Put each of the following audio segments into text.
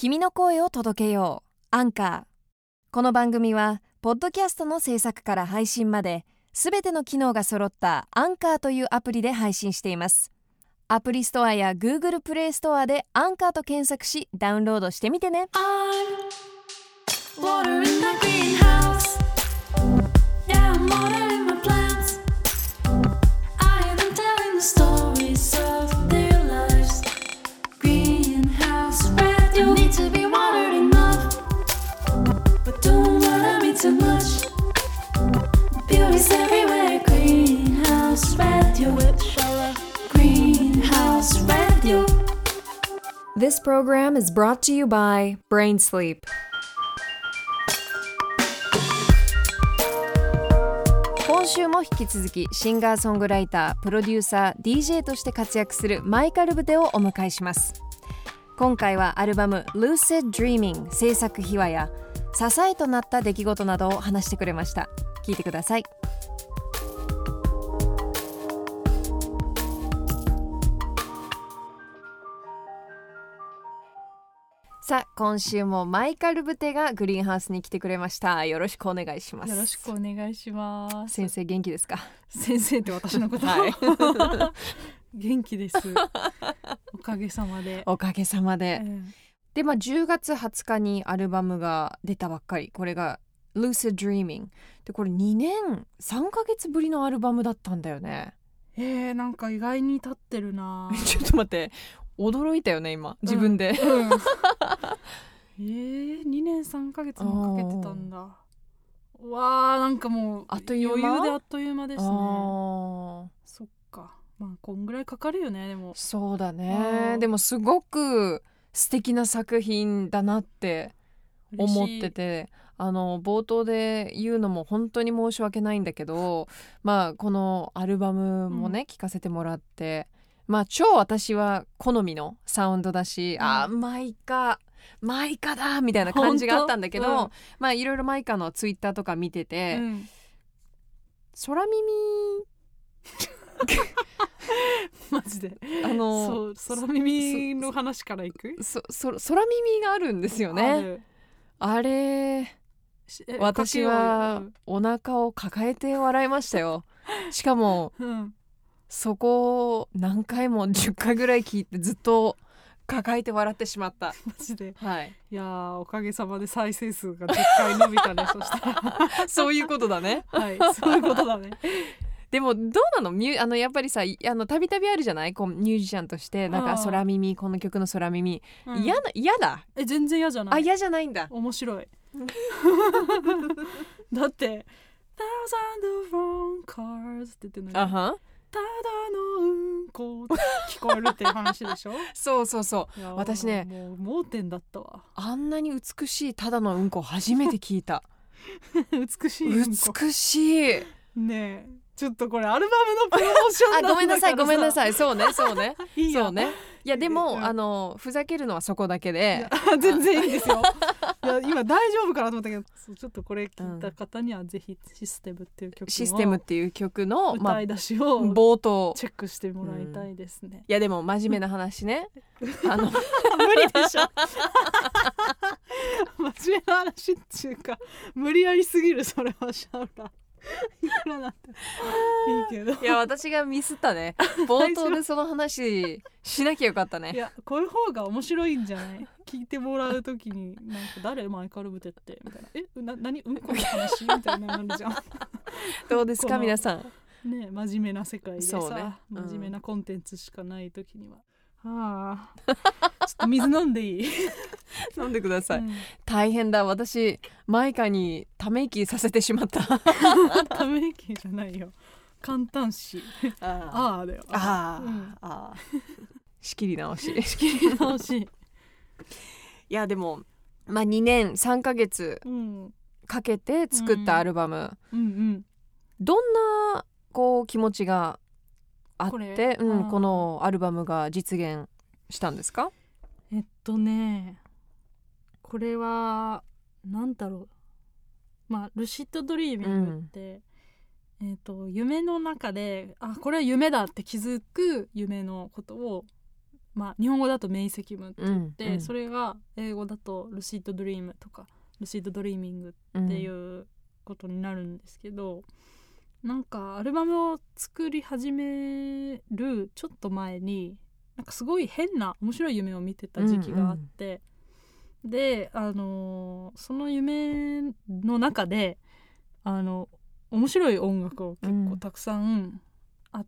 君の声を届けよう。アンカー。この番組はポッドキャストの制作から配信まですべての機能が揃ったアンカーというアプリで配信しています。アプリストアや Google プレイストアでアンカーと検索しダウンロードしてみてね。This program is brought to you by Brain Sleep. 今週も引き続きシンガーソングライタープロデューサー DJ として活躍するマイカル・ブテをお迎えします。今回はアルバム「Lucid Dreaming」制作秘話や支えとなった出来事などを話してくれました。聞いてください。さあ今週もマイカル・ブテがグリーンハウスに来てくれましたよろしくお願いしますよろしくお願いします。先生元気ですか？先生って私のこと？はい 元気です。おかげさまで。おかげさまで、うんでまあ10月20日にアルバムが出たばっかりこれが Lucid Dreaming でこれ2年3ヶ月ぶりのアルバムだったんだよねえー、なんか意外に立ってるな。ちょっと待って驚いたよね今自分で、うん。えー、2年3ヶ月もかけてたんだ。わあなんかもうあっという間？余裕であっという間ですね。そっか。まあこんぐらいかかるよねでも。そうだうねんでもすごく素敵な作品だなって思っててあの冒頭で言うのも本当に申し訳ないんだけどまあこのアルバムもね、聞かせてもらってまあ超私は好みのサウンドだし、うんあーマイカマイカだみたいな感じがあったんだけど、うんまあいろいろマイカのツイッターとか見てて、うん空耳？マジで。あの空耳の話からいく？そそ空耳があるんですよあね。る。あれ私かはお腹を抱えて笑いましたよ。しかもうん。そこを何回も 10回ぐらい聞いてずっと抱えて笑ってしまった。マジで。はい。いやーおかげさまで再生数が10回伸びたねそしたら そういうことだね。はいそういうことだね でもどうなの？ミュあのやっぱりさいあのたびたびあるじゃない？こうミュージシャンとしてなんか空耳この曲の空耳うん嫌、な嫌だ？え全然嫌じゃない？あ嫌じゃないんだ。面白いだって「Thousand of wrong cars」って言ってるのにあはただのうんこ聞こえるっていう話でしょ？そうそうそう。私ねもう盲点だったわあんなに美しいただのうんこ初めて聞いた。美しいうんこ美しい。ねえちょっとこれアルバムのプロモーションあごめんなさいごめんなさい。そうねそうね。いいやそうね。いやでも、うんあのふざけるのはそこだけいでや 全然いいんですよ。いや今大丈夫かなと思ったけどちょっとこれ聞いた方にはぜひ「システム」っていう曲システムっていう曲の、まあ歌い、出しを冒頭。チェックしてもらいたいですね。いやでも真面目な話ね。あの無理でしょ。真面目な話っていうか無理やりすぎるそれはシャウラ。いくらなんていいけど。いや私がミスったね。冒頭でその話しなきゃよかったいねやこういう方が面白いんじゃない？聞いてもらうときになんか誰マイカルブテってみたいな。えな何？うんこの話？みたいなのなるじゃん。どうですか？皆さん。ね真面目な世界でさ、そうね。うん。真面目なコンテンツしかない時には、はあ。ちょっと水飲んでいい、飲んでください、うん。大変だ。私マイカにため息させてしまった。ため息じゃないよ。簡単詞。あああだよ。あー、うん。あー。仕切り直し。仕切り直し、いやでもまあ2年3ヶ月うん、かけて作ったアルバム、うんうん。どんなこう気持ちがあって、うあん、ー。このアルバムが実現したんですか？えっとねこれはなんだろう。まあ lucid dreamingって、えっと夢の中であこれは夢だって気づく夢のことをまあ日本語だと明晰夢ってうんで、うん。それが英語だと lucid dream とか lucid dreaming うんっていうことになるんですけど、なんかアルバムを作り始めるちょっと前になんかすごい変な面白い夢を見てた時期があって、であのーその夢の中であの面白い音楽を結構たくさん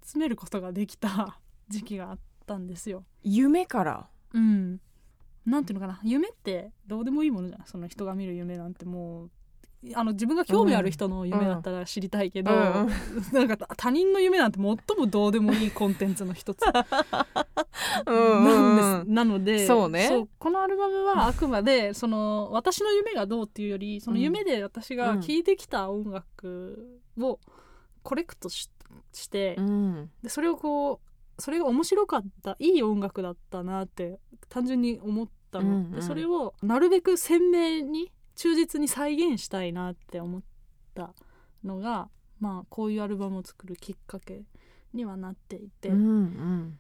集めることができた 時期があったんですよ。夢から？うん、なんていうのかな。夢ってどうでもいいものじゃん。その人が見る夢なんてもうあの自分が興味ある人の夢だったら知りたいけど、うんうん。なんか他人の夢なんて最もどうでもいい コンテンツの一つ。うんなんです。なのでそうね。このアルバムはあくまでその私の夢がどうっていうよりその夢で私が聴いてきた音楽をコレクトしして、うん。でそれをこうそれが面白かったいい音楽だったなって単純に思ったの、でそれをなるべく鮮明に忠実に再現したいなって思ったのがまあこういうアルバムを作るきっかけにはなっていて、うんうん。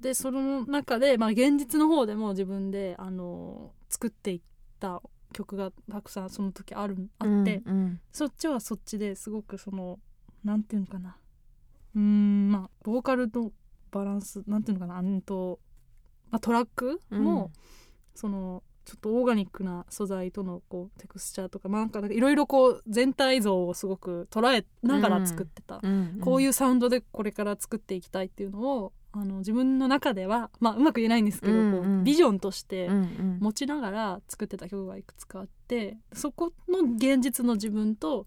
でその中で、まあ、現実の方でも自分であの作っていった曲がたくさんその時あるあって、うんうん。そっちはそっちですごくそのなんていうのかな。うーんまあボーカルのバランスなんていうのかなうんと、まあ、トラックも、うん。そのちょっとオーガニックな素材とのこうテクスチャーとか,、まあ、なんかいろいろこう全体像をすごく捉えながら作ってた、うんこういうサウンドでこれから作っていきたいっていうのをあの自分の中では、まあ、うまく言えないんですけど、うんうん。こうビジョンとしてうんうん。持ちながら作ってた曲がいくつかあってそこの現実の自分と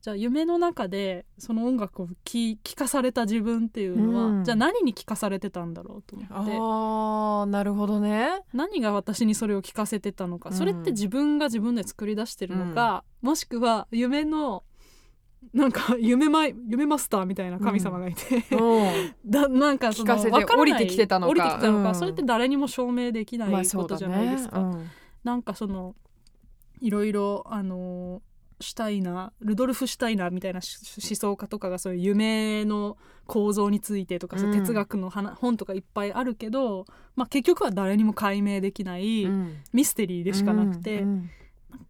じゃあ夢の中でその音楽を聴聴かされた自分っていうのは、うん。じゃあ何に聴かされてたんだろうと思って。あーなるほどね。何が私にそれを聞かせてたのか、うん。それって自分が自分で作り出してるのか、もしくは夢のなんか夢マイ夢マスターみたいな神様がいて、うん。だなんかその聞か降りてきてたのか。降りてきたのか、うん。それって誰にも証明できないことじゃないですか。ね。うん。なんかそのいろいろあのシュタイナールドルフ・シュタイナーみたいなし思想家とかがそういう夢の構造についてとか、そううん。哲学の話本とかいっぱいあるけど、まあ、結局は誰にも解明できないうん。ミステリーでしかなくて、うん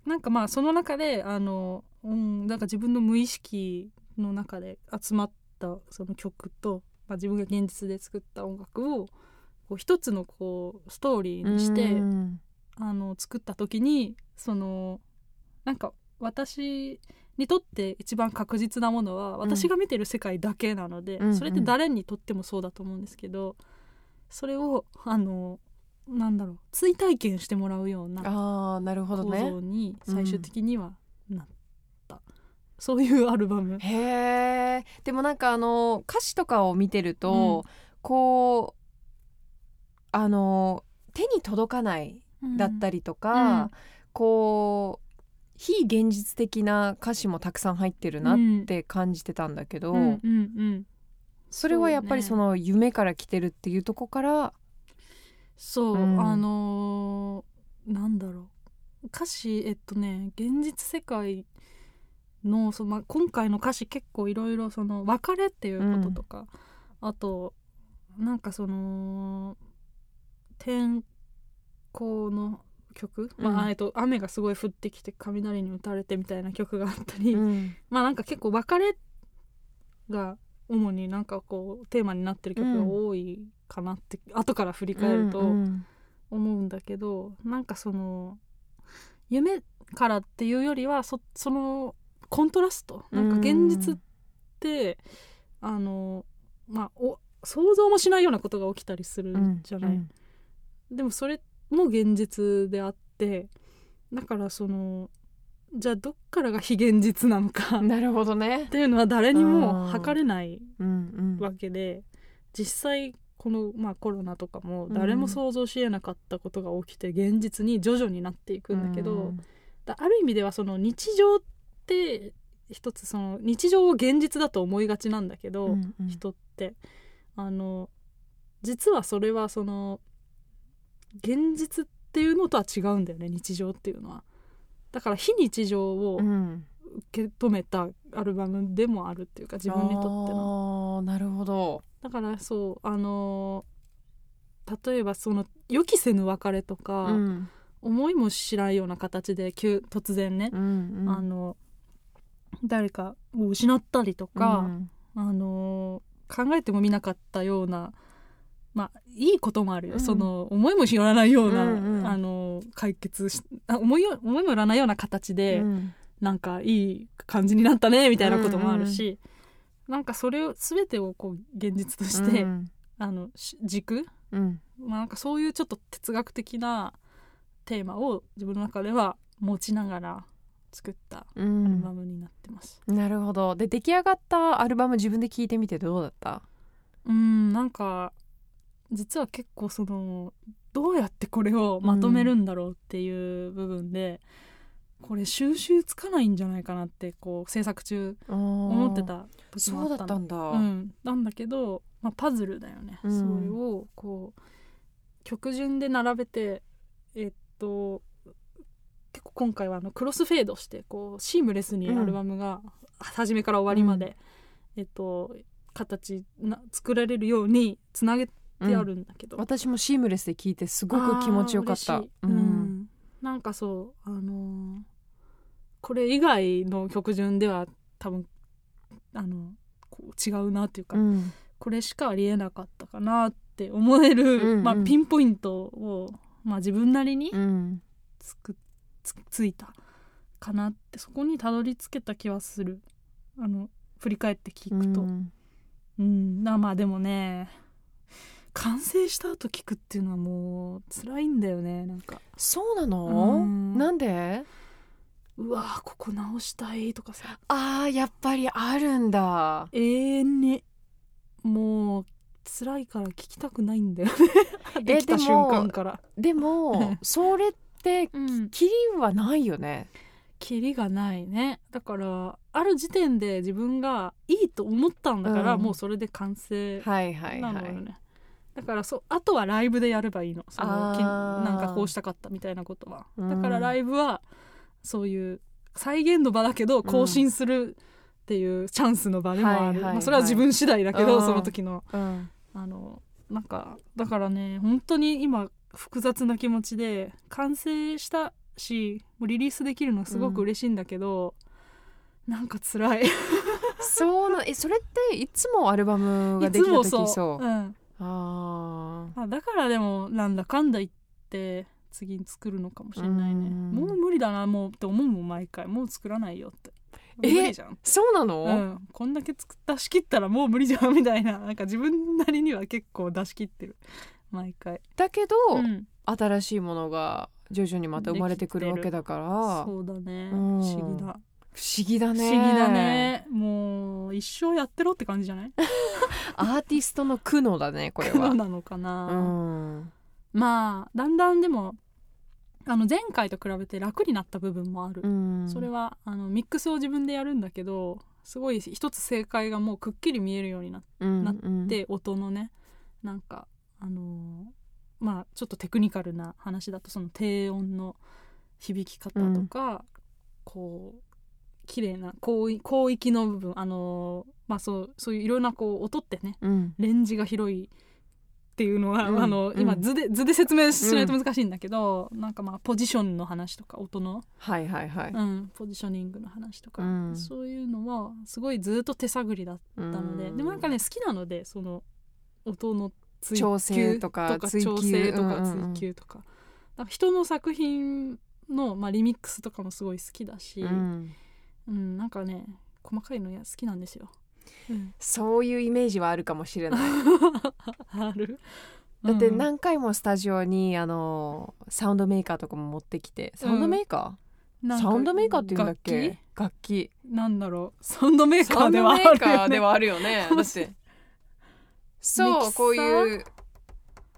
なんかまあその中であの、うん、なんか自分の無意識の中で集まったその曲と、まあ、自分が現実で作った音楽をこう一つのこうストーリーにして、うん。あの作った時にそのなんか私にとって一番確実なものは私が見てる世界だけなので、うんそれって誰にとってもそうだと思うんですけどそれをあのなんだろう追体験してもらうようなああなるほど構ね造に最終的にはなった、そういうアルバム。へえでもなんかあの歌詞とかを見てると、こうあの手に届かないだったりりとか、うん。こう非現実的な歌詞もたくさん入ってるなって感じてたんだけど、うんうんうん、それはやっぱりその夢から来てるっていうとこからそう、うん。あのーなんだろう。歌詞えっとね現実世界のその、まあ、今回の歌詞結構いろいろその別れっていうこととか、あとなんかその天候の曲、まあうんえっと、雨がすごい降ってきて雷に打たれてみたいな曲があったり、うん。まあなんか結構別れが主になんかこうテーマになってる曲が多いかなって、後から振り返るとうん思うんだけど、なんかその夢からっていうよりはそそのコントラスト。なんか現実って、あのまあお想像もしないようなことが起きたりするうんじゃない、でもそれも現実であってだからそのじゃあどっからが非現実なのかう んなるほどね。っ。ていうのは誰にもうん測れないうんうん。わけで実際この、まあ、コロナとかも誰も想像しえなかったことが起きて現実に徐々になっていくんだけど、うん。だある意味ではその日常って一つその日常を現実だと思いがちなんだけど、うんうん。人って。あの実はそれはその現実っていうのとは違うんだよね日常っていうのは。だから非日常をうん受け止めたアルバムでもあるっていうか自分にとっての。なるほど。だからそうあの例えばその予期せぬ別れとか、うん思いもしないような形で急突然ね、うんうんあの誰かを失ったりとか、うんあの考えてもみなかったようなまあいいこともあるよ、うん。その思いもよらないような、うんうん。あの解決しあ思いよ思いもよらないような形で、うん。なんかいい感じになったねみたいなこともあるし、なんかそれを全てをこう現実として、うん。あのし軸、うん。まあ、なんかそういうちょっと哲学的なテーマを自分の中では持ちながら作ったうアルんバムになってます。なるほど。で出来上がったアルバム自分で聴いてみてどうだった？うんなんか実は結構そのどうやってこれをまとめるんだろうっていう部分で、これ収集つかないんじゃないかなってこう制作中思思ってた時もあったの。そうだったんだ、うん、なんだけど、まあ、パズルだよね、うん。それをこう曲順で並べてえっと結構今回はあのクロスフェードしてこうシームレスにアルバムが初めから終わりまで、えっと形な作られるようにつなげてあるんだけど、私もシームレスで聴いてすごく気持ちよかった。うん。なんかそうあのーこれ以外の曲順では多分あのこう違うなっていうか、うん。これしかありえなかったかなって思える、うんうん。まあ、ピンポイントを、まあ、自分なりにうん。つくつついたかなってそこにたどり着けた気はする。あの振り返って聞くと。うん。うん、なまあでもね完成した後聞くっていうのはもう辛いんだよねなんか。そうなの？うん。なんで？うわーここ直したいとかさ。あーやっぱりあるんだ。永遠に。もう辛いから聞きたくないんだよね。できた瞬間から。でも それってうん。キリはないよね？キリがないね。だからある時点で自分がいいと思ったんだから、うん。もうそれで完成はいはいなのよね、はいだからそあとはライブでやればいいの。そのきなんかこうしたかったみたいなことは。うん。だからライブはそういう再現の場だけど更新するっていうチャンスの場でもある、それは自分次第だけど、うん。その時の。うん。あのなんかだからね本当に今複雑な気持ちで完成したしもうリリースできるのすごく嬉しいんだけど、なんか辛い。そうなえそれっていつもアルバムがいできた時そう。うんあまあ、だからでもなんだかんだ言って次に作るのかもしれないね。うん。もう無理だなもうって思うもん毎回。もう作らないよって。え？そうなの、うん、こんだけ作っ出し切ったらもう無理じゃんみたいな。なんか自分なりには結構出し切ってる。毎回、だけど、うん、新しいものが徐々にまた生まれてくるわけだから。そうだね。うん。不思議だ不思議だ不ね思議だね。もう一生やってろって感じじゃない？アーティストの苦悩だね これ苦は悩なのかな、うん。まあだんだんでもあの前回と比べて楽になった部分もある、うん。それはあのミックスを自分でやるんだけどすごい一つ正解がもうくっきり見えるようになっうんなって、音のねなんかあのーまあちょっとテクニカルな話だとその低音の響き方とか、こう綺麗な広い広域の部分あのーまあそうそういういろんなこう音ってねうん。レンジが広いっていうのは、うん。あのうん。今図で図で説明しないと難しいんだけど、なんかまあポジションの話とか音の、はいはいはい、うん、ポジショニングの話とか、うん。そういうのはすごいずっと手探りだったので、うん。でもなんかね好きなのでその音の追求調整とか追求。調整とかうんうんうん。追求とか,、人の作品の、まあ、リミックスとかもすごい好きだし、ううんんなんかね細かいのや好きなんですよ。うん。そういうイメージはあるかもしれない。ある？だってうん。何回もスタジオにあのサウンドメーカーとかも持ってきて。サウンドメーカー、なんかサウンドメーカーって言うんだっけ？楽楽器。器なんだろう。サウンドメーカーではあるよね。そうこういう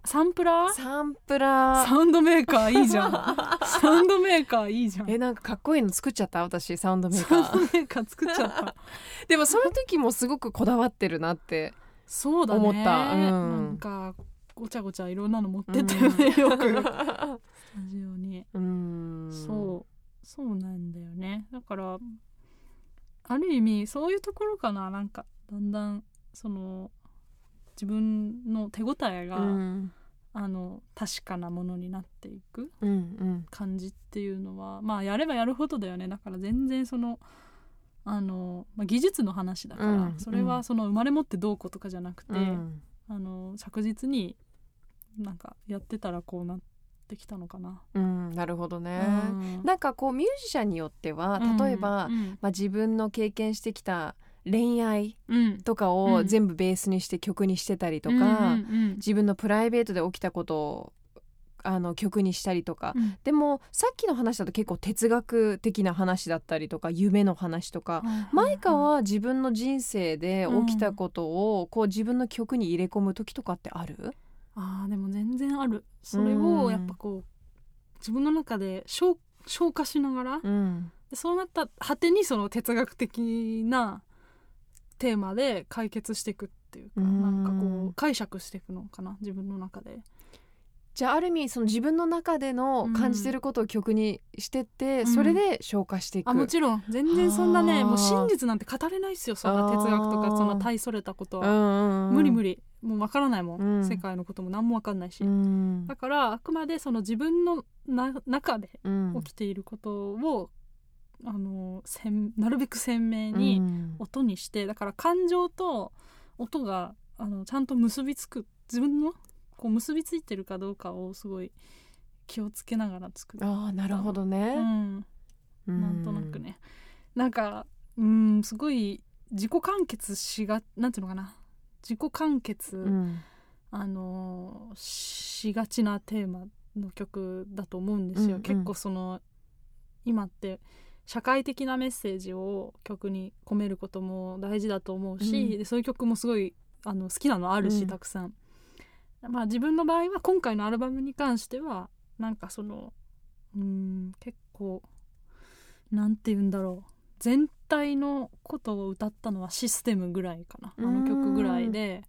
サンプラー？サンプラー。サウンドメーカーいいじゃん。サウンドメーカーいいじゃん。えなんかかっこいいの作っちゃった？私サウンドメーサウンドカーメーカー作っちゃった。でもそういう時もすごくこだわってるなってそうだね。思った。うん。なんかごちゃごちゃいろんなの持ってって。よね、よく。スタジオに、うん。そう。そうなんだよね。だからある意味そういうところかな。なんかだんだんその自分の手応えが、うん。あの確かなものになっていくうんうん。感じっていうのはまあやればやるほどだよね。だから全然そのあの、まあ、技術の話だから、うん。それはその生まれ持ってどうこうとかじゃなくて、うん。あの着実になんかやってたらこうなってきたのかな。うん。なるほどね、うん。なんかこうミュージシャンによっては例えば、うん。まあ、自分の経験してきた恋愛うん。とかうんを全部ベースにして曲にしてたりとか、うんうん自分のプライベートで起きたことをあの曲にしたりとか、うん。でもさっきの話だと結構哲学的な話だったりとか夢の話とか、マイカは自分の人生で起きたことをこう自分の曲に入れ込む時とかってある、あーでも全然ある。それをやっぱこう自分の中で消消化しながら、うん。でそうなった果てにその哲学的なテーマで解決していくっていうか、うん。なんかこう解釈していくのかな自分の中で。じゃあある意味その自分の中での感じてることを曲にしてって、うん。それで消化していく、あもちろん。全然そんなねもう真実なんて語れないっすよそんな哲学とかそんな大それたことうんは、無理無理。もう分からないもん、うん。世界のことも何も分かんないし、うん。だからあくまでその自分のな中でうん。起きていることを、あのせんなるべく鮮明にうん。音にしてだから感情と音があのちゃんと結びつく自分のこう結びついてるかどうかをすごい気をつけながら作る。ああなるほどうね、ん、うん。なんとなくね、なんかうんすごい自己完結しがなんていうのかな。自己完結、うん。あのーしがちなテーマの曲だと思うんですよ、うんうん。結構その今って社会的なメッセージを曲に込めることも大事だと思うし、うん。でそういう曲もすごいあの好きなのあるし、うん。たくさん。まあ自分の場合は今回のアルバムに関してはなんかそのうん結構なんて言うんだろう。全体のことを歌ったのはシステムぐらいかな。あの曲ぐらいで。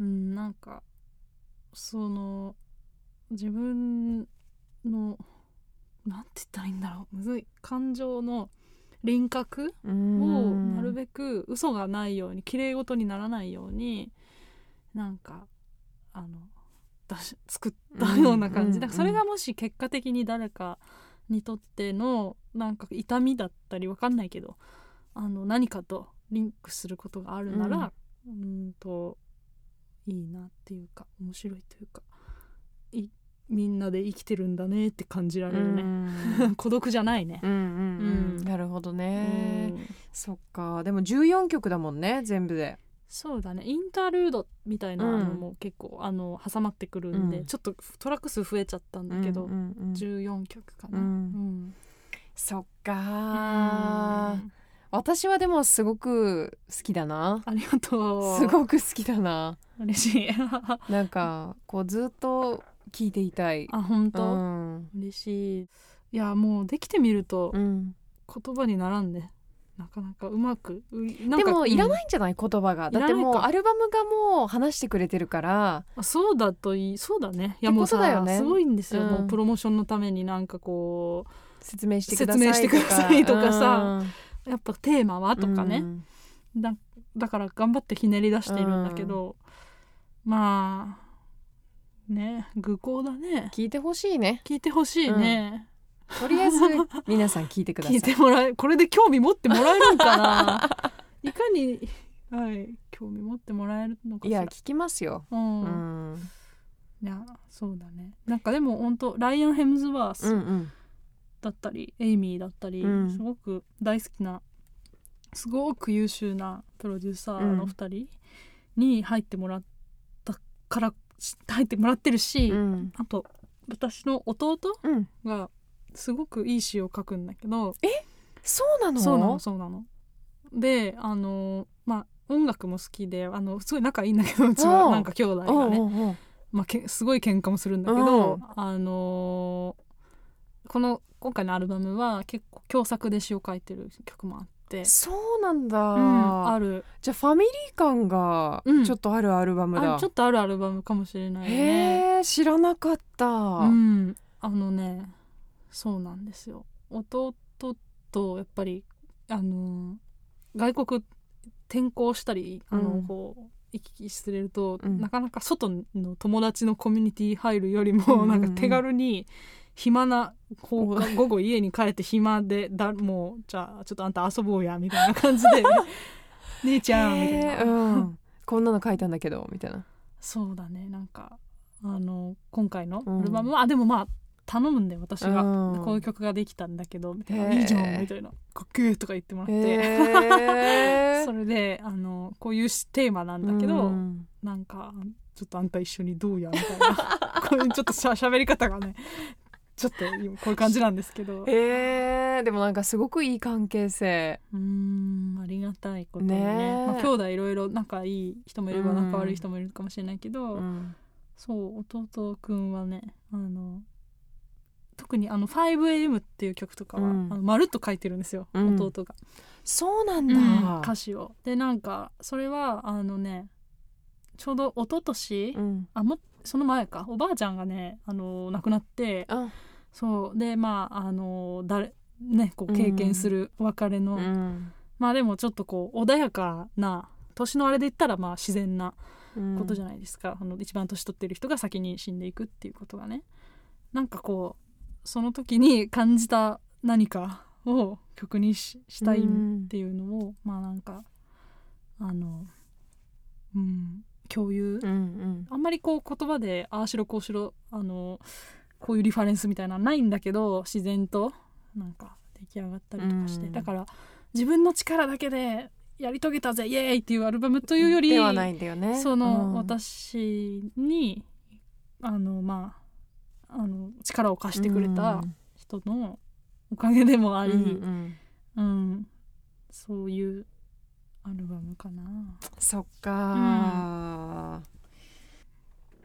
うんなんかその自分のなんて言ったらいいんだろう。むずい。感情の輪郭うをん。なるべく嘘がないように綺麗事にならないようになんかあの出し作ったような感じ、うん。だからそれがもし結果的に誰かにとってのなんか痛みだったりわかんないけどあの何かとリンクすることがあるならうーんといいなっていうか面白いというか。いみんなで生きてるんだねって感じられるね、うん。孤独じゃないね。う。んうんうん。うん。なるほどね、うん。そっか。でも14曲だもんね全部で。そうだね。インタールードみたいなのも結構、あの挟まってくるんで、うん。ちょっとトラック数増えちゃったんだけど、うんうんうん。14曲かな、うん。うん。そっかうん。私はでもすごく好きだな。ありがとう。すごく好きだな。嬉しい。なんかこうずっと聴いていたい。うあ本当、ん、嬉しい。いやもうできてみるとうん、言葉にならんね。なかなかうまく。でもいらい、ないんじゃない？言葉が。だってもうアルバムがもう話してくれてるから。うんあそうだといい。そうだね。いやもうさねすごいんですよ、うんもうプロモーションのためになんかこ説明してくださいとか。説明してくださいとかさ。うん。うやっぱテーマはとかね、うん。だだから頑張ってひねり出してるんだけど、まあね愚行だね。聞いてほしいね。聞いてほしいね、とりあえず皆さん聞いてください。聞いてもらえこれで興味持ってもらえるんかな。いかにはい興味持ってもらえるのかいや聞きますよ、うん、うん、いやそうだね。なんかでも本当ライアン・ヘムズワーうんスうんだったり、エイミーだったり、うん。すごく大好きなすごく優秀なプロデューサーの2人に入ってもらったから入ってもらってるし、うん。あと私の弟うん。がすごくいい詩を書くんだけどそうなの？そうなのそうなの。であのまあ音楽も好きであのすごい仲いいんだけどうちはなんか兄弟がね、まあ、けすごい喧嘩もするんだけうどん。あのこの今回のアルバムは結構共作で詩を書いてる曲もあって、そうなんだ、うんある。じゃあファミリー感がうん。ちょっとあるアルバムだ、あちょっとあるアルバムかもしれないね。へえ知らなかった、うん、あのねそうなんですよ。弟とやっぱりあの外国転校したりあの、うん。こう行き来してると、うん。なかなか外の友達のコミュニティ入るよりも、うんうんうん。なんか手軽に暇な午後家に帰って暇でだもうじゃあちょっとあんた遊ぼうやみたいな感じで。姉ちゃんみたいな、へーうん、こんなの書いたんだけどみたいな。そうだね。なんかあの今回のうん。アルバムは、あでもまあ頼むんで私が、うん。こういう曲ができたんだけどみたいな。いいじゃんみたいな。かっけーとか言ってもらって、それであのこういうテーマなんだけど、うん。なんかちょっとあんた一緒にどうやみたいな。こういうちょっとしゃ喋り方がねちょっと今こういう感じなんですけど。えー、でもなんかすごくいい関係性。うーんありがたいことにね。ねえまあ、兄弟いろいろ仲いい人もいればうん仲悪い人もいるかもしれないけど、うん。そう弟くんはねあの特にあの 5am っていう曲とかは、うん。あのまるっと書いてるんですよ、うん。弟が、そうなんだ、歌詞を。でなんかそれはあのねちょうど一昨年、うん。あもその前か。おばあちゃんがねあの亡くなってあ。そう。でまああの誰ねこう経験するお別れの、うん。まあでもちょっとこう穏やかな年のあれで言ったらまあ自然なことじゃないですか、あの一番年取ってる人が先に死んでいくっていうことがね。なんかこうその時に感じた何かを曲にししたいっていうのを、まあなんかあのうん共有、うんうん。あんまりこう言葉でああしろこうしろあのこういうリファレンスみたいなのはないんだけど自然となんか出来上がったりとかして、うん。だから自分の力だけでやり遂げたぜイエーイっていうアルバムというよりではないんだよね。その、うん。私にあのまああの力を貸してくれた人のおかげでもあり、うんうん。うんそういうアルバムかな。そっか、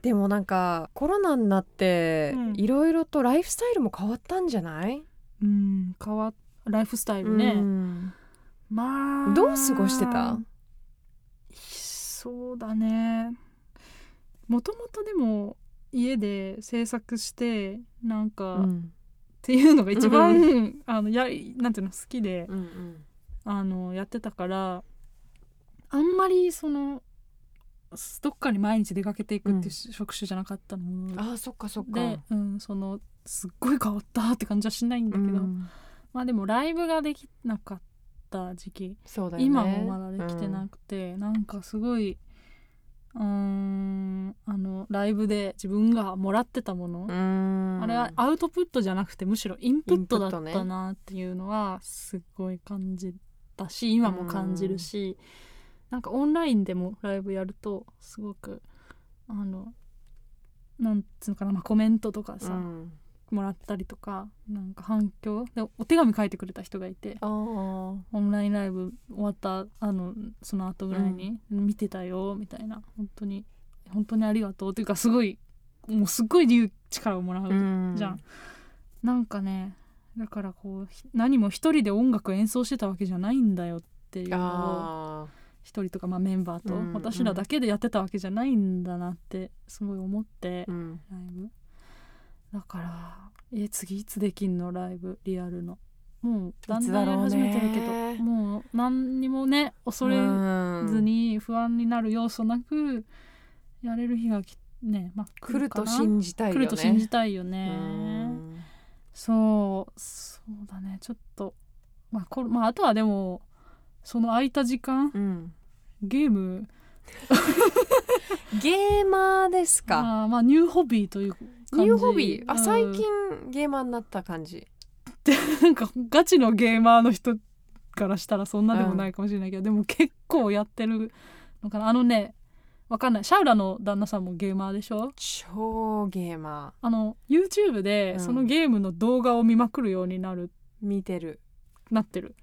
でもなんかコロナになってうん。いろいろとライフスタイルも変わったんじゃない、うん、変わライフスタイルね、うん。まあどう過ごしてた？そうだね。もともとでも家で制作してなんか、っうん。ていうのが一番、あのやなんていうの好きで、うんうん。あのやってたからあんまりそのどっかに毎日出かけていくっていう職種じゃなかったの、あーそっかそっか。で、うん、そのすっごい変わったって感じはしないんだけど、うん。まあでもライブができなかった時期。そうだよね。今もまだできてなくて、なんかすごいうーんあのライブで自分がもらってたもの、うん。あれはアウトプットじゃなくてむしろインプットだったなっていうのはすごい感じたし今も感じるし、なんかオンラインでもライブやるとすごくあのなんつうのかな、まあ、コメントとかさ、うん。もらったりとかなんか反響でお手紙書いてくれた人がいてオンラインライブ終わったあのその後ぐらいに「見てたよ」みたいな。本当に本当にありがとう。っていうかすごいもうすっごい勇力をもらううん。じゃん、なんかねだからこうひ何も一人で音楽演奏してたわけじゃないんだよっていうのをあ一人とかまあメンバーとうん私らだけでやってたわけじゃないんだなってすごい思って、ーうん。ライブ。だからえ次いつできんのライブリアルの。もうだんだんやり始めてるけどもう何にもね恐れずに不安になる要素なくやれる日がきね、まあ、来るとじ信じたいよね。来ると信じたいようねん。そうそうだね。ちょっとまあこれ、まあ、あとはでもその空いた時間？うん。ゲーム？ゲーマーですか？まあまあニューホビーという感じ。ニューホビー？あうん。最近ゲーマーになった感じ。なんかガチのゲーマーの人からしたらそんなでもないかもしれないけど、でも結構やってるのかな。あのねわかんない。シャウラの旦那さんもゲーマーでしょ？超ゲーマあの YouTube でうん。そのゲームの動画を見まくるようになる、ー見てる。なってる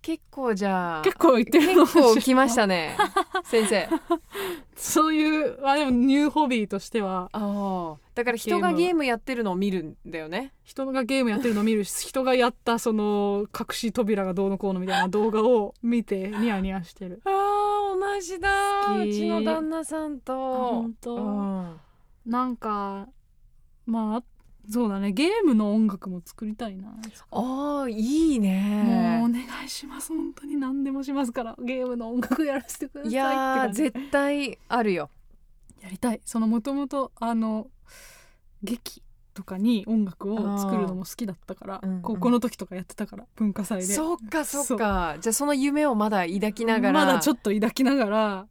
結構じゃあ結構言ってるの？結構来ましたね 先生。そういうあでもニューホビーとしてはああ。だから人がゲームやってるのを見るんだよね。人がゲームやってるのを見るし 人がやったその隠し扉がどうのこうのみたいな動画を見てニヤニヤしてる。あー同じだ。うちの旦那さんと。あ本当。うん。なんかまあそうだね。ゲームの音楽も作りたいな。あーいいもうねお願いします。本当に何でもしますから。ゲームの音楽やらせてくださいいや絶対あるよ。やりたい。そのもともとあの劇とかに音楽を作るのも好きだったから、うんうん。高校の時とかやってたから文化祭で。そっかそっか。じゃあその夢をまだ抱きながら。まだちょっと抱きながら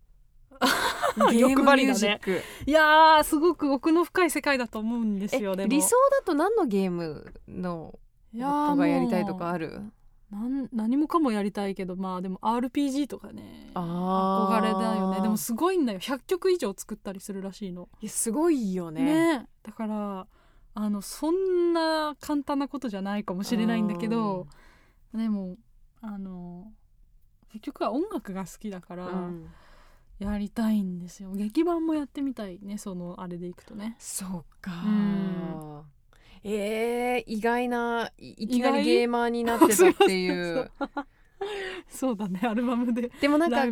欲張りだね。いやーすごく奥の深い世界だと思うんですえよでも。理想だと何のゲームのいやーことがやりたいとかある？なん何もかもやりたいけどまあでも RPG とかね憧れだよね。でもすごいんだよ。100曲以上作ったりするらしいの。いやすごいよね。ね。だからあのそんな簡単なことじゃないかもしれないんだけどでもあの結局は音楽が好きだから、うんやりたいんですよ。劇版もやってみたいねそのあれでいくとね。そうか。うん。えー、意外ないいきなりゲーマーになってたっていう。そうだねアルバムで。でもなんか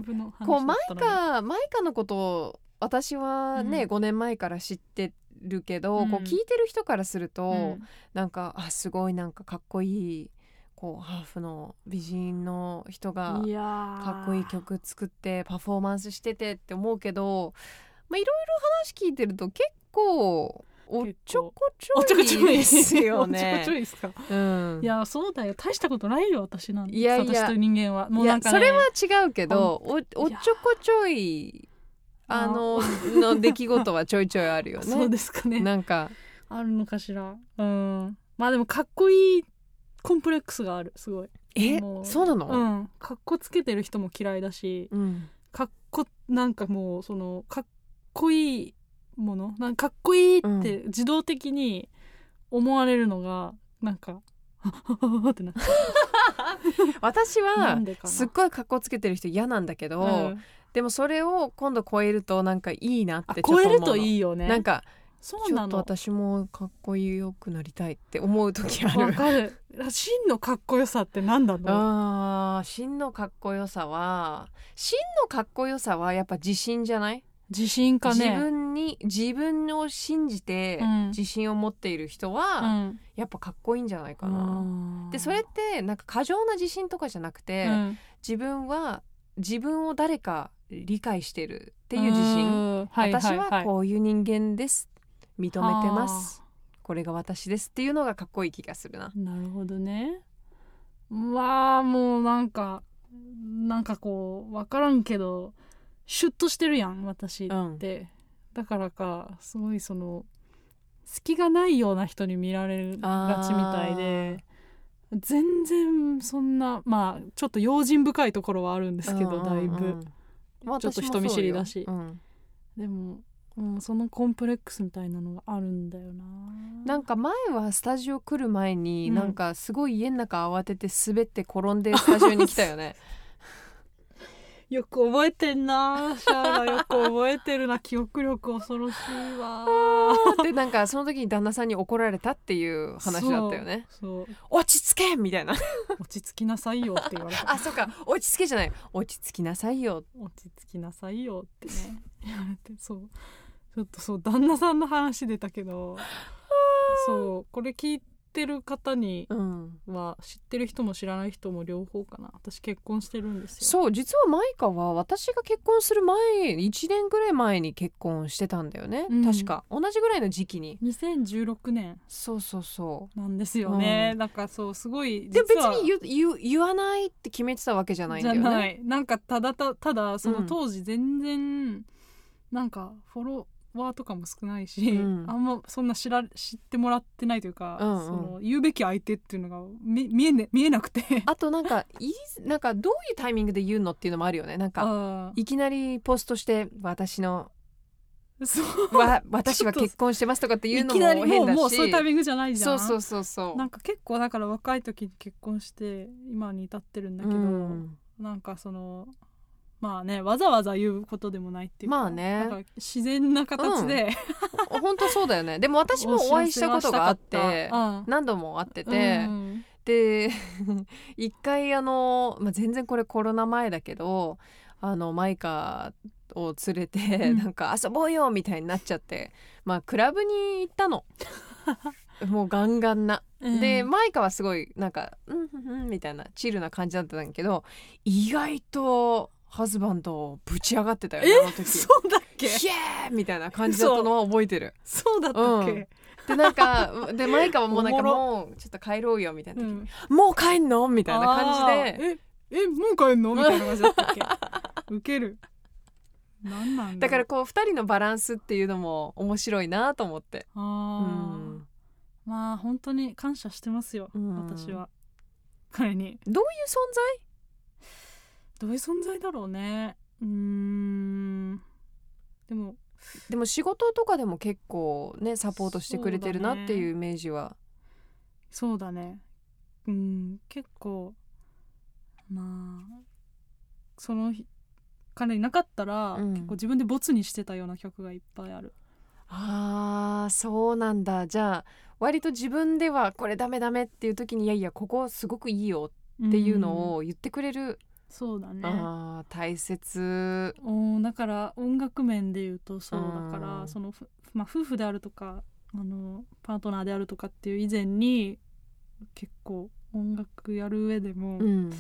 こうマイカマイカのことを私はね、うん。5年前から知ってるけど、うん。こう聞いてる人からすると、うん。なんかあすごいなんかかっこいいこうハーフの美人の人がいやー。かっこいい曲作ってパフォーマンスしててって思うけど、まあ、いろいろ話聞いてると結構おっちょこちおちょょいこちょいですよ おちょこねちょ。いですか？うん。いやそうだよ大したことないよ私なんていやいや。私と人間は。もういなんか、ね、やそれは違うけどおおっちょこちょいあのの出来事はちょいちょいあるよ そうね。ですかね。なんか。あるのかしら。うん。まあでもかっこいいコンプレックスがあるすごい。え？もそうなの、うん。かっこつけてる人も嫌いだしうん。かっこなんかもうそのかっこいいもの？なんかかっこいいって自動的に思われるのがなんかってなっちゃ 私はすっごい格好つけてる人嫌なんだけど、うん。でもそれを今度超えるとなんかいいなっあてちょっと思うの。超えるといいよね。なんかちょっとそうなの私もかっこよくなりたいって思う時ある。わかる。真のかっこよさって何だろう？あー真のかっこよさは真のかっこよさはやっぱ自信じゃない、自信かね。自分に自分を信じてうん。自信を持っている人うは、ん。やっぱかっこいいんじゃないかな。うんでそれってなんか過剰な自信とかじゃなくて、うん。自分は自分を誰か理解してるっていう自信、うん。はい私はい。ははいこういう人間です認めてます。はこれが私ですっていうのがかっこいい気がするな。なるほどね。まあもうなんかなんかこう分からんけどシュッとしてるやん私って、だからかすごいその隙がないような人に見られがちみたいで全然そんなまあちょっと用心深いところはあるんですけど、だいぶ、まあちょっと人見知りだし。うん。でも、うん、そのコンプレックスみたいなのがあるんだよな。なんか前はスタジオ来る前に、うん。なんかすごい家の中慌てて滑って転んでスタジオに来たよね。よく覚えてんな。シャーラよく覚えてるな記憶力恐ろしいわ。でなんかその時に旦那さんに怒られたっていう話だったよね。そう。落ち着けみたいな。落ち着きなさいよって言われた。あそっか。落ち着けじゃない。落ち着きなさいよ。落ち着きなさいよってね。言われてそうちょっとそう旦那さんの話出たけどそうこれ聞いてる方にうん。は知ってる人も知らない人も両方かな。私結婚してるんですよ。そう実はマイカは私が結婚する前1年ぐらい前に結婚してたんだよね、うん。確か。同じぐらいの時期に。2016年。そうそうそなんですよね、うん。なんかそうすごいうでも別に言う言わないって決めてたわけじゃないんじゃだよね。ない。なんかただたただそのうん。当時全然、なんかフォロワーとかも少ないし、うん。あんまそんな知ら知ってもらってないというか、うんうん。その言うべき相手っていうのが見見え,、ね、見えなくて。あとなんかいいなんかどういうタイミングで言うのっていうのもあるよね。なんかあいきなりポストして私のーそう。わ私は結婚してますとかっていうのもいきなりもうそういうタイミングじゃないじゃん。そうそうそうそう。なんか結構だから若い時に結婚して今に至ってるんだけど、うん。なんかそのまあねわざわざ言うことでもないっていうかまあね。自然な形で、本当そうだよね。でも私もお会いしたことがあってうん。何度も会ってて、うんで 一回あの、まあ、全然これコロナ前だけどあのマイカを連れて、うん。なんか遊ぼうよみたいになっちゃってまあクラブに行ったの。もうガンガンな、うん。でマイカはすごいなんか「うんうんうん」みたいなチルな感じだったんだけど意外とハズバンドぶち上がってたよねあの時。そうだっけ？ヒエーみたいな感じだったのは覚えてる。そうだったっけ、でなんか でマイカはもうなんかおもうちょっと帰ろうよみたいな時、うんもう帰んの？みたいな感じで。え？え？もう帰んの？みたいな感じだったっけ？ウケる。なんなんだからろこう2人のバランスっていうのも面白いなと思って。うあー、うん。まあ本当に感謝してますよ、うん。私は。彼に。どういう存どういう存在だろうね。うーん。でも在でも仕事とかでも結構ねサポートしてくれてるなっていうイメージは。そうだね。うん。結構まあその日彼いなかったら、うん。結構自分でボツにしてたような曲がいっぱいある。あーそうなんだ。じゃあ割と自分ではこれダメダメっていう時にいやいやここすごくいいよっていうのをを言ってくれる、そうだね。あー大切。おだから音楽面で言うとそううんだからその、ふまあ、夫婦であるとかあのパートナーであるとかっていう以前に結構音楽やる上でも、うん、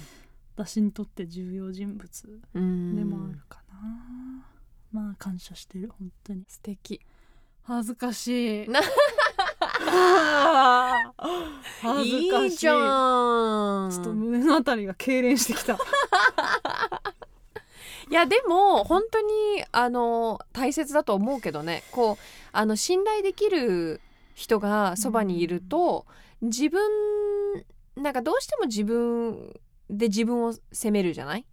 私にとって重要人物うん、でもあるかな、まあ感謝してる本当に。素敵。恥ずかしい。な 恥ずかしい。いいじゃんちょっと胸のあたりが痙攣してきた。いやでも本当にあの大切だと思うけどね。こうあの信頼できる人がそばにいると、自分なんかどうしても自分で自分を責めるじゃない、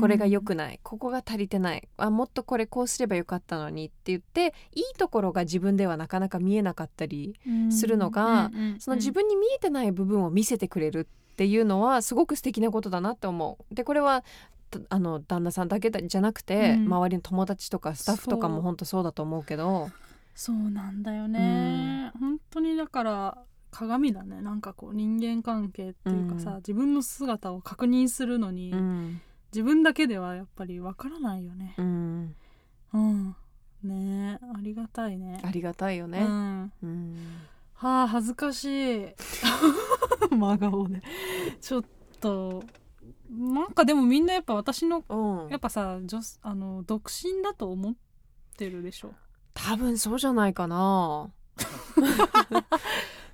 これが良くない。ここが足りてない。あもっとこれこうすればよかったのにって言っていいところが自分ではなかなか見えなかったりするのがその自分に見えてない部分を見せてくれるっていうのはすごく素敵なことだなって思う。でこれはたあの旦那さんだけだじゃなくて、うん。周りの友達とかスタッフとかも本当そうだと思うけど。そう。なんだよね、本当にだから鏡だね。なんかこう人間関係っていうかさ、うん。自分の姿を確認するのに、うん、自分だけではやっぱりわからないよね。うん、うん。ねえありがたいね。ありがたいよね。うん。うん。はあ恥ずかしい。真顔で。ちょっとなんかでもみんなやっぱ私のうん。やっぱさ女あの独身だと思ってるでしょ？多分そうじゃないかな。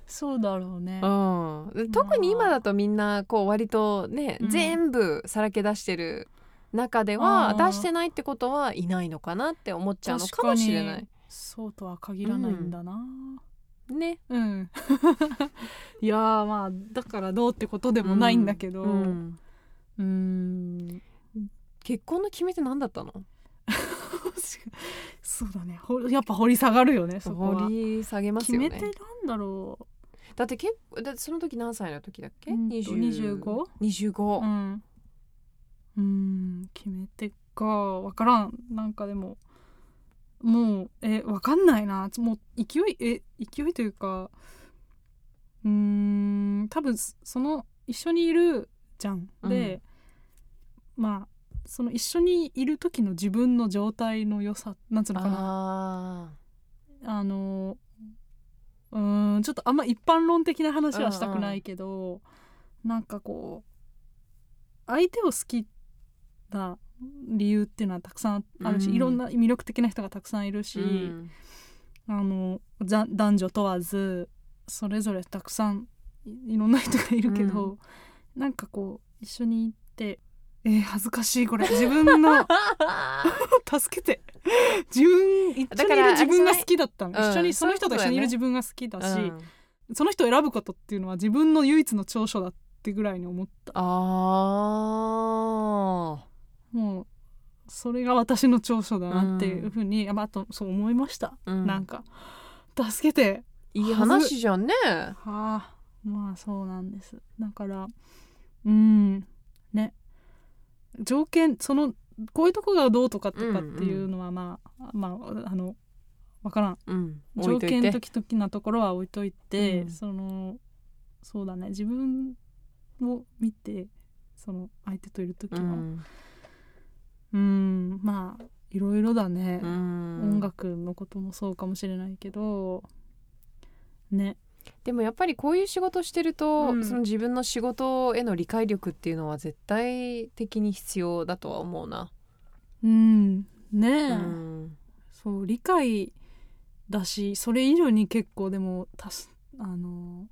そうだろうね。うん、で特に今だとみんなこう割とね、うん。全部さらけ出してる中では出してないってことはいないのかなって思っちゃうのかもしれない。そうとは限らないんだな。ね。うん、いやーまあだからどうってことでもないんだけど。ううん。結婚の決め手何だったの？そうだね。ほやっぱ掘り下がるよねそこは。掘り下げます決めよねてなんだろだって結構だってその時何歳の時だっけ、うんと20 25? 25、ううん。うん決めてか。わからん。なんかでももうえわかんないな。もう勢いえ勢いというかうーん多分その一緒にいるじゃん。で、まあその一緒にいる時の自分の状態の良さなんつうのかな。ああのうーんちょっとあんま一般論的な話はしたくないけど、なんかこう相手を好きな理由っていうのはたくさんあるし、うんいろんな魅力的な人がたくさんいるし、ーうん。あのざ男女問わずそれぞれたくさんいいろんな人がいるけど、なんかこう一緒に行ってえー恥ずかしいこれ。自分の。助けて。自分一緒にいる自分が好きだったの、うん。一緒にその人と一緒にいる自分が好きだし、その人を選ぶことっていうのは自分の唯一の長所だってぐらいに思った。あもうそれが私の長所だなっていうふうに、あまああとそう思いました、ー、うん。なんか。助けて。いい話じゃんね。はあ。まあそうなんです。だからうん。ね条件そのこういうとこがどうとかとかっていうのはまあ、まああのわからん。うん。置条件的々なところは置いといて、うん。そのそうだね。自分を見てその相手といる時うのうん。んまあいろいろだね、うん。音楽のこともそうかもしれないけどねでもやっぱりこういう仕事してると、うん。その自分の仕事への理解力っていうのは絶対的に必要だとは思うな。うん。ねえ、うん。そう理解だしそれ以上に結構でもたすあの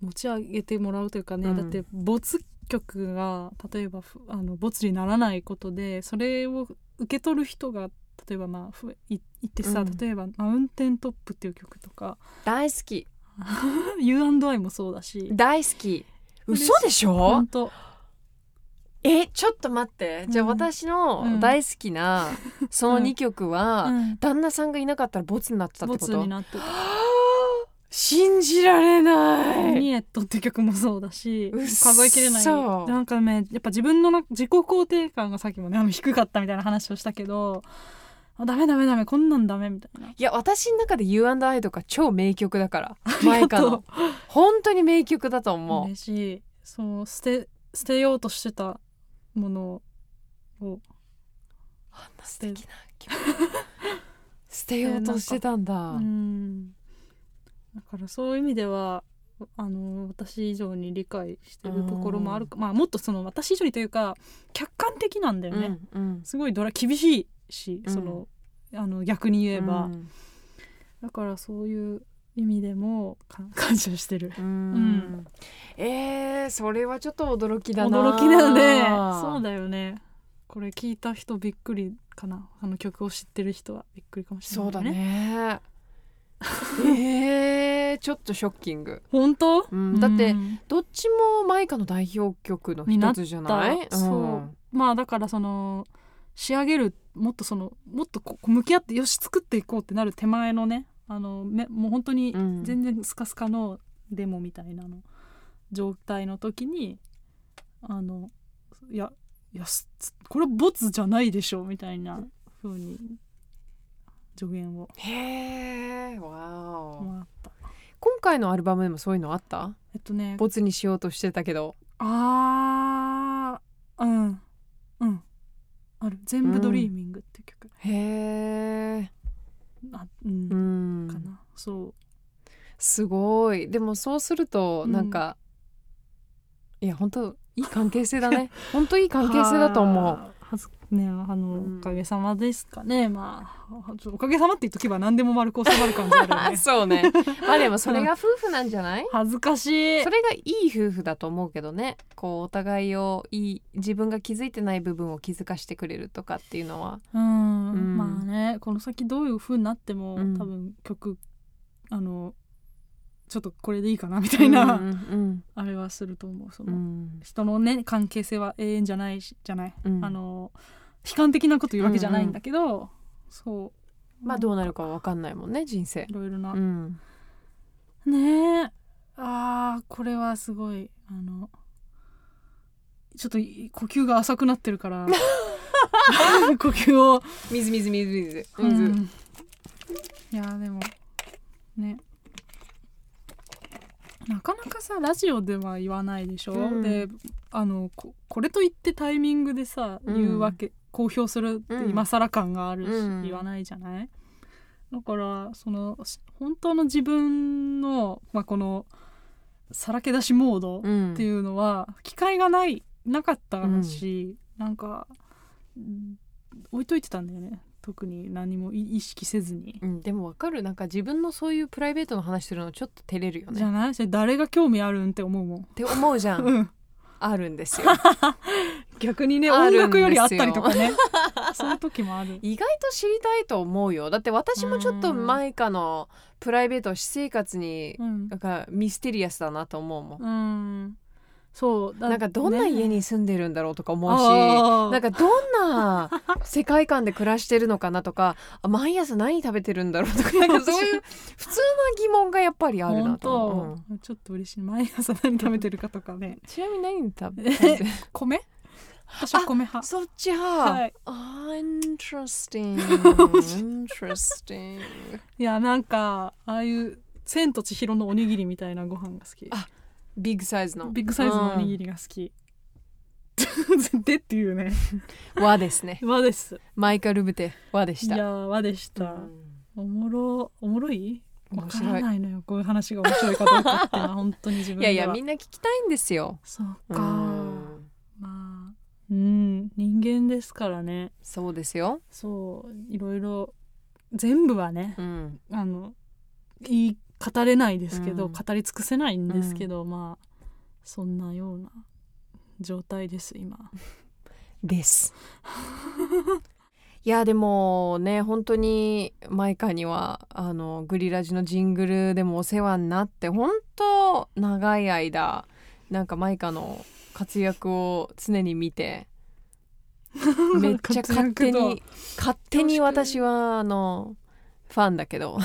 持ち上げてもらうというかね、うん。だって没曲が例えばふあの没にならないことでそれを受け取る人が例えばまあふいいてさ、うん。例えば「マウンテントップ」っていう曲とか。大好き U&I もそうだし。大好き。嘘でしょ？本当。えちょっと待って。じゃあうん私のうん。大好きなその2曲は、うん。旦那さんがいなかったらボツになってたってこと？没になってた。信じられない。ニエットって曲もそうだし数えきれない。なんかねやっぱ自分のな自己肯定感がさっきもねあの低かったみたいな話をしたけどあダメダメダメこんなんダメみたいな。いや私の中で U&I とか超名曲だから。マイカの本当に名曲だとう思う。嬉しい。そう捨て捨てようとしてたものを。あんな素敵な曲。捨てようとしてたんだ、うん。だからそういう意味ではあの私以上に理解してるところもあるか。まあもっとその私以上にというか客観的なんだよね、うんうん。すごいドラ厳しいし、うん。そのあの逆に言えば、うん。だからそういう意味でもか 感謝してる。うん。えー、それはちょっと驚きだな。驚きだよね。そうだよね。これ聞いた人びっくりかな。あの曲を知ってる人は。びっくりかもしれないそうだね。えー、ちょっとショッキング。本当、うん。だってうん。どっちもマイカの代表曲の一つじゃない？だそう。まあだからその仕上げるもっとそのもっとこう向き合ってよし作っていこうってなる手前のねあのめもう本当にうん。全然スカスカのデモみたいなの状態の時にあのいやいやすこれボツじゃないでしょみたいな風に助言をへえわお。もらった。今回のアルバムでもそういうのあった？えっとねボツにしようとしてたけど。あーうん。うんある「全部ドリーミング」っていう曲、へえあうん。うん。かな。そう。すごい。でもそうするとうん。なんか、いや本当いい関係性だね。本当いい関係性だと思うははずねあの、うん。おかげさまですかね。まあおかげさまって言っとけば何でも丸く収まる感じあるよねそうねまあでもそれが夫婦なんじゃない恥ずかしいそれがいい夫婦だと思うけどねこうお互いをいい自分が気づいてない部分を気づかしてくれるとかっていうのはうん、うんまあねこの先どういう風になっても、うん多分曲あのちょっとこれでいいかなみたいな、うんうんあれはすると思う。その、うん。人のね関係性は永遠じゃないしじゃない、うん。あの悲観的なこと言うわけじゃないんだけど、そう。まあどうなるかわかんないもんね人生。いろいろな、うん。ねえ。あーこれはすごいあのちょっとい呼吸が浅くなってるから 呼吸を。水水水水。う水、ん。いやでもねなかなかさラジオでは言わないでしょ、うん。であのここれといってタイミングでさ、うん。言うわけ公表するってうん。今更感があるし、うん。言わないじゃない？だからそのし本当の自分の、まあ、このさらけ出しモードうん。っていうのは機会がないなかったし、なんかうん置いといてたんだよね特に何もい意識せずに。うん、でもわかる。なんか自分のそういうプライベートの話するのちょっと照れるよね。じゃない？誰が興味あるんって思うもん。って思うじゃん。うん、あるんですよ。逆にね音楽よりあったりとかね。そういう時もある。意外と知りたいと思うよ。だって私もちょっとマイカのプライベート私生活にうん。なんかミステリアスだなと思うもん、うん、そうだなんかどんな家ねに住んでるんだろうとか思うし、あー。なんかどんな世界観で暮らしてるのかなとかあ毎朝何食べてるんだろうとか なんかそういう普通な疑問がやっぱりあるな本と思う、ん。ちょっと嬉しい。毎朝何食べてるかとかね。ちなみに何食べてる？米？私は米派。そっち派、はい。あー interesting interesting いやなんかああいう「千と千尋のおにぎり」みたいなご飯が好き。あビッグサイズの。ビッグサイズのおにぎりが好き、でっていうね。うん和ですね。和です。マイカルブテ和でした。いや和でした、うん。おもろおもろい？わか面白い。らないのよ。こういう話が面白いかどうかっていうのは 本当に自分いでは。やいやみんな聞きたいんですよ。そううかん。まあうん人間ですからね。そうですよ、そういろいろ全部はねうん、あの言い語れないですけど、うん。語り尽くせないんですけど、まあそんなような状態です今。です。いやでもね本当にマイカにはあのグリラジのジングルでもお世話になって本当長い間なんかマイカの活躍を常に見て めっちゃ勝手に勝手に私はあのファンだけど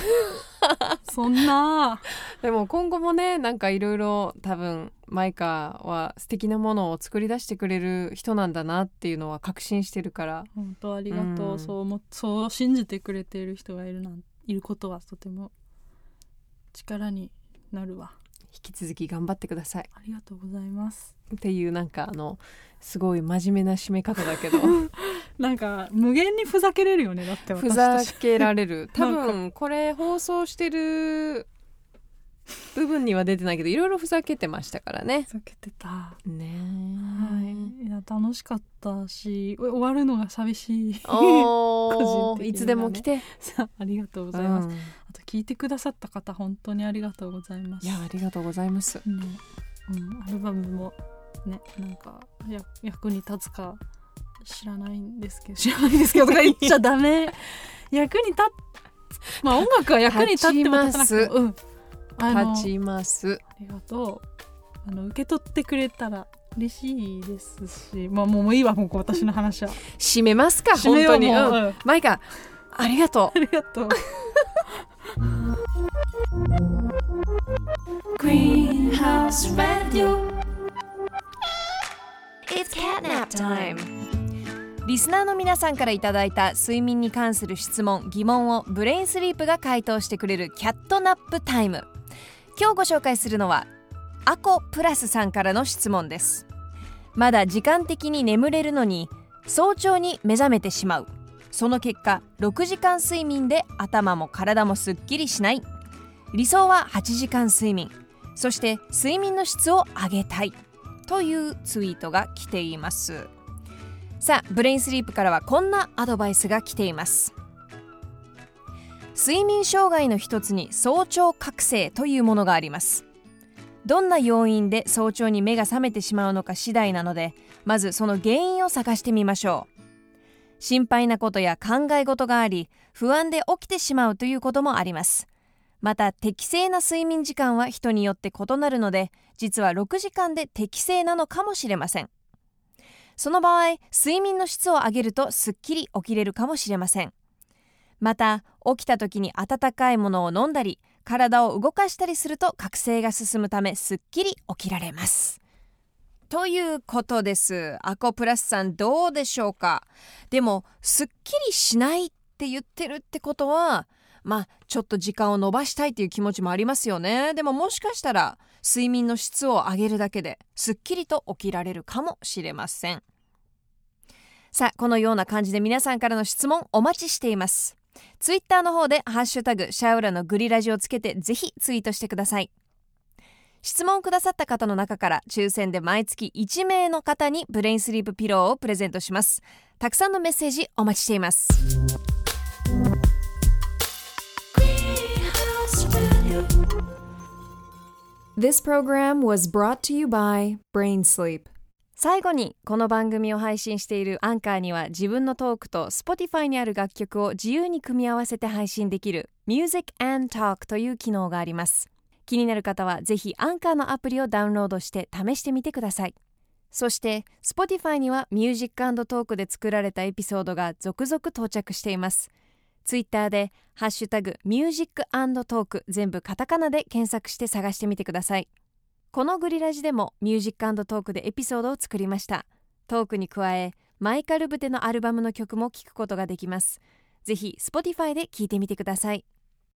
そんな。でも今後もねなんかいろいろ多分マイカは素敵なものを作り出してくれる人なんだなっていうのは確信してるから。本当ありがとう、うん。そう思そう信じてくれている人がいるなんいることはとても力になるわ。引き続き頑張ってください。ありがとうございます。っていうなんかあのすごい真面目な締め方だけど なんか無限にふざけれるよねだってふざ私たち。けられる。多分これ放送してる部分には出てないけどいろいろふざけてましたからね。ふざけてた。はねい。いや楽しかったしお終わるのが寂しい。個人的ね。ーいつでも来て、さありがとうございます、うん。あと聞いてくださった方本当にありがとうございます。いやありがとうございます。ねうん、アルバムもねなんかや役に立つか知らないんですけど。知らないんですけどとか言っちゃダメ。役に立っまあ音楽は役に立っても立たなくても。うん。立ちます。ありがとう。あの受け取ってくれたら嬉しいですし。まあもうもういいわもう私の話は。締めますか本当に、うう。うん。マイカありがとう。ありがとう。Greenhouse Radio. It's catnap time! リスナーの皆さんからいただいた睡眠に関する質問疑問をブレインスリープが回答してくれるキャットナップタイム。今日ご紹介するのはアコプラスさんからの質問です。まだ時間的に眠れるのに早朝に目覚めてしまう。その結果6時間睡眠で頭も体もすっきりしない。理想は8時間睡眠。そして睡眠の質を上げたい。というツイートが来ています。さあブレインスリープからはこんなアドバイスが来ています。睡眠障害の一つに早朝覚醒というものがあります。どんな要因で早朝に目が覚めてしまうのか次第なのでまずその原因を探してみましょう。心配なことや考え事があり不安で起きてしまうということもあります。また適正な睡眠時間は人によって異なるので実は6時間で適正なのかもしれません。その場合睡眠の質を上げるとすっきり起きれるかもしれません。また起きた時に温かいものを飲んだり体を動かしたりすると覚醒が進むためすっきり起きられます。ということです。アコプラスさんどうでしょうか？でもすっきりしないって言ってるってことはまあちょっと時間を延ばしたいという気持ちもありますよね。でももしかしたら睡眠の質を上げるだけですっきりと起きられるかもしれません。さあこのような感じで皆さんからの質問お待ちしています。ツイッターの方でハッシュタグシャウラのグリラジをつけてぜひツイートしてください。質問くださった方の中から抽選で毎月1名の方にブレインスリープピローをプレゼントします。たくさんのメッセージお待ちしています。This program was brought to you by Brain Sleep. 最後にこの番組を配信しているアンカーには自分のトークと Spotify にある楽曲を自由に組み合わせて配信できる Music and Talk という機能があります。気になる方はぜひアンカーのアプリをダウンロードして試してみてください。そして Spotify には Music and Talk で作られたエピソードが続々到着しています。ツイッターで「ハッシュタグミュージックトーク」全部カタカナで検索して探してみてください。このグリラジでもミュージックトークでエピソードを作りました。トークに加えマイカル・ブテのアルバムの曲も聴くことができます。ぜひ Spotify で聴いてみてください。